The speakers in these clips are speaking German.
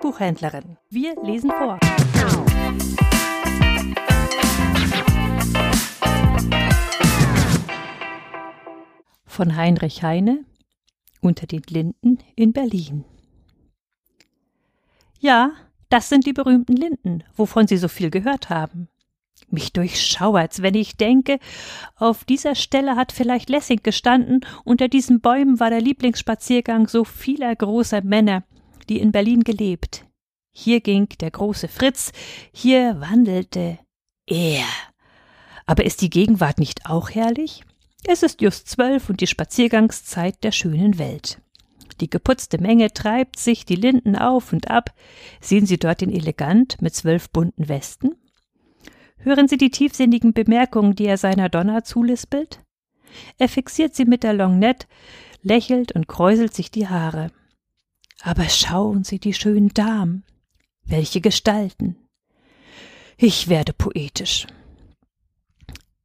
Buchhändlerin. Wir lesen vor. Von Heinrich Heine Unter den Linden in Berlin. Ja, das sind die berühmten Linden, wovon Sie so viel gehört haben. Mich durchschauert's, wenn ich denke, auf dieser Stelle hat vielleicht Lessing gestanden, unter diesen Bäumen war der Lieblingsspaziergang so vieler großer Männer, die in Berlin gelebt. Hier ging der große Fritz, hier wandelte er. Aber ist die Gegenwart nicht auch herrlich? Es ist just zwölf und die Spaziergangszeit der schönen Welt. Die geputzte Menge treibt sich die Linden auf und ab. Sehen Sie dort den Elegant mit zwölf bunten Westen? Hören Sie die tiefsinnigen Bemerkungen, die er seiner Donna zulispelt? Er fixiert sie mit der Lorgnette, lächelt und kräuselt sich die Haare. Aber schauen Sie die schönen Damen. Welche Gestalten. Ich werde poetisch.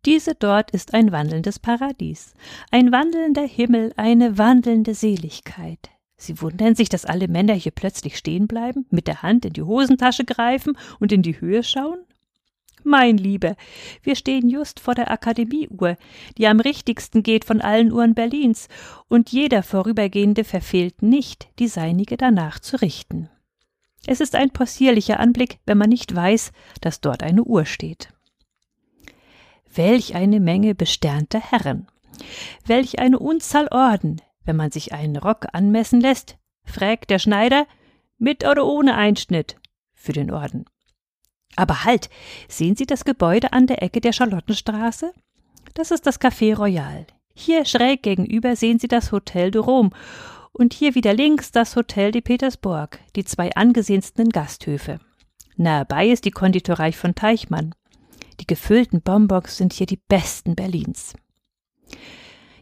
Diese dort ist ein wandelndes Paradies, ein wandelnder Himmel, eine wandelnde Seligkeit. Sie wundern sich, dass alle Männer hier plötzlich stehen bleiben, mit der Hand in die Hosentasche greifen und in die Höhe schauen? Mein Lieber, wir stehen just vor der Akademieuhr, die am richtigsten geht von allen Uhren Berlins, und jeder Vorübergehende verfehlt nicht, die seinige danach zu richten. Es ist ein possierlicher Anblick, wenn man nicht weiß, dass dort eine Uhr steht. Welch eine Menge besternter Herren! Welch eine Unzahl Orden! Wenn man sich einen Rock anmessen lässt, fragt der Schneider, mit oder ohne Einschnitt für den Orden. Aber halt, sehen Sie das Gebäude an der Ecke der Charlottenstraße? Das ist das Café Royal. Hier schräg gegenüber sehen Sie das Hotel de Rome und hier wieder links das Hotel de Petersburg, die zwei angesehensten Gasthöfe. Nahe bei ist die Konditorei von Teichmann. Die gefüllten Bonbons sind hier die besten Berlins.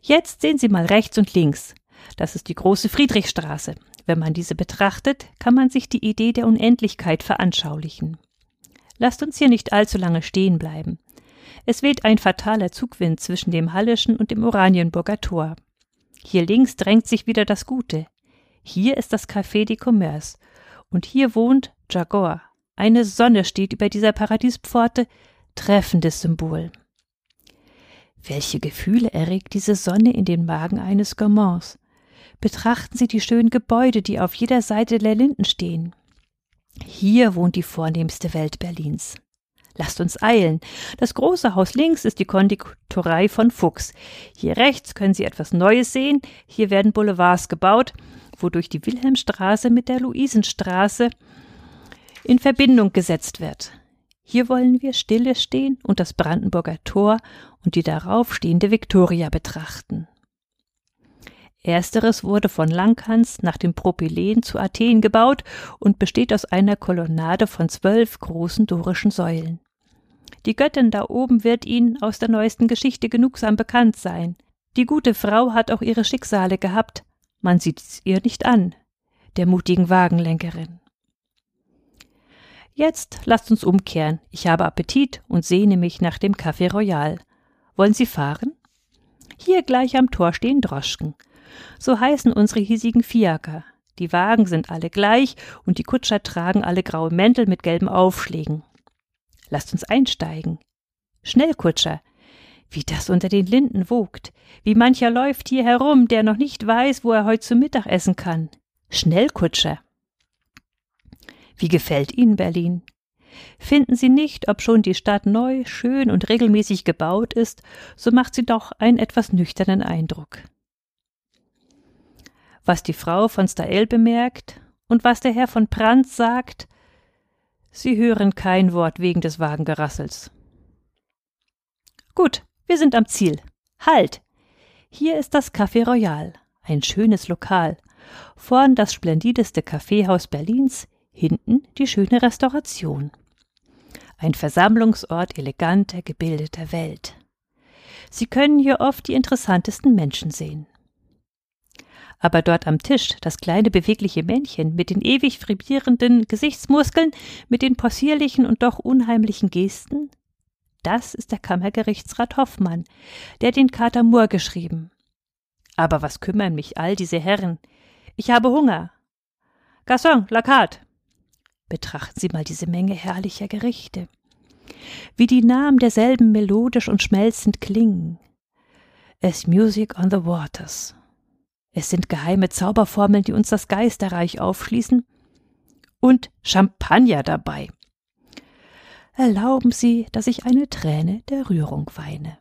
Jetzt sehen Sie mal rechts und links. Das ist die große Friedrichstraße. Wenn man diese betrachtet, kann man sich die Idee der Unendlichkeit veranschaulichen. Lasst uns hier nicht allzu lange stehen bleiben. Es weht ein fataler Zugwind zwischen dem Hallischen und dem Oranienburger Tor. Hier links drängt sich wieder das Gute. Hier ist das Café des Commerce. Und hier wohnt Jagor. Eine Sonne steht über dieser Paradiespforte, treffendes Symbol. Welche Gefühle erregt diese Sonne in den Magen eines Gourmands? Betrachten Sie die schönen Gebäude, die auf jeder Seite der Linden stehen. Hier wohnt die vornehmste Welt Berlins. Lasst uns eilen. Das große Haus links ist die Konditorei von Fuchs. Hier rechts können Sie etwas Neues sehen. Hier werden Boulevards gebaut, wodurch die Wilhelmstraße mit der Luisenstraße in Verbindung gesetzt wird. Hier wollen wir stille stehen und das Brandenburger Tor und die darauf stehende Viktoria betrachten. Ersteres wurde von Langhans nach dem Propylen zu Athen gebaut und besteht aus einer Kolonnade von zwölf großen dorischen Säulen. Die Göttin da oben wird Ihnen aus der neuesten Geschichte genugsam bekannt sein. Die gute Frau hat auch ihre Schicksale gehabt, man sieht es ihr nicht an, der mutigen Wagenlenkerin. Jetzt lasst uns umkehren. Ich habe Appetit und sehne mich nach dem Café Royal. Wollen Sie fahren? Hier gleich am Tor stehen Droschken. So heißen unsere hiesigen Fiaker. Die Wagen sind alle gleich und die Kutscher tragen alle graue Mäntel mit gelben Aufschlägen. Lasst uns einsteigen. Schnell, Kutscher. Wie das unter den Linden wogt. Wie mancher läuft hier herum, der noch nicht weiß, wo er heute zu Mittag essen kann. Schnell, Kutscher. Wie gefällt Ihnen Berlin? Finden Sie nicht, ob schon die Stadt neu, schön und regelmäßig gebaut ist, so macht sie doch einen etwas nüchternen Eindruck. Was die Frau von Stael bemerkt und was der Herr von Brandt sagt, Sie hören kein Wort wegen des Wagengerassels. Gut, wir sind am Ziel. Halt! Hier ist das Café Royal, ein schönes Lokal. Vorn das splendideste Kaffeehaus Berlins, hinten die schöne Restauration. Ein Versammlungsort eleganter, gebildeter Welt. Sie können hier oft die interessantesten Menschen sehen. Aber dort am Tisch das kleine bewegliche Männchen mit den ewig vibrierenden Gesichtsmuskeln, mit den possierlichen und doch unheimlichen Gesten, das ist der Kammergerichtsrat Hoffmann, der den Kater Moor geschrieben. Aber was kümmern mich all diese Herren? Ich habe Hunger. Garçon, la carte. Betrachten Sie mal diese Menge herrlicher Gerichte. Wie die Namen derselben melodisch und schmelzend klingen. As Music on the Waters. Es sind geheime Zauberformeln, die uns das Geisterreich aufschließen. Und Champagner dabei. Erlauben Sie, dass ich eine Träne der Rührung weine.